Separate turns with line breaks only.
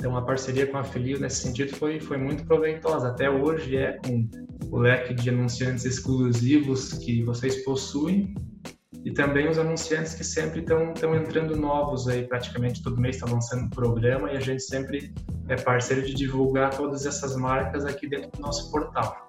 Então, a parceria com a Filio nesse sentido foi, foi muito proveitosa. Até hoje é com o leque de anunciantes exclusivos que vocês possuem e também os anunciantes que sempre estão entrando novos aí, praticamente todo mês está lançando um programa e a gente sempre é parceiro de divulgar todas essas marcas aqui dentro do nosso portal.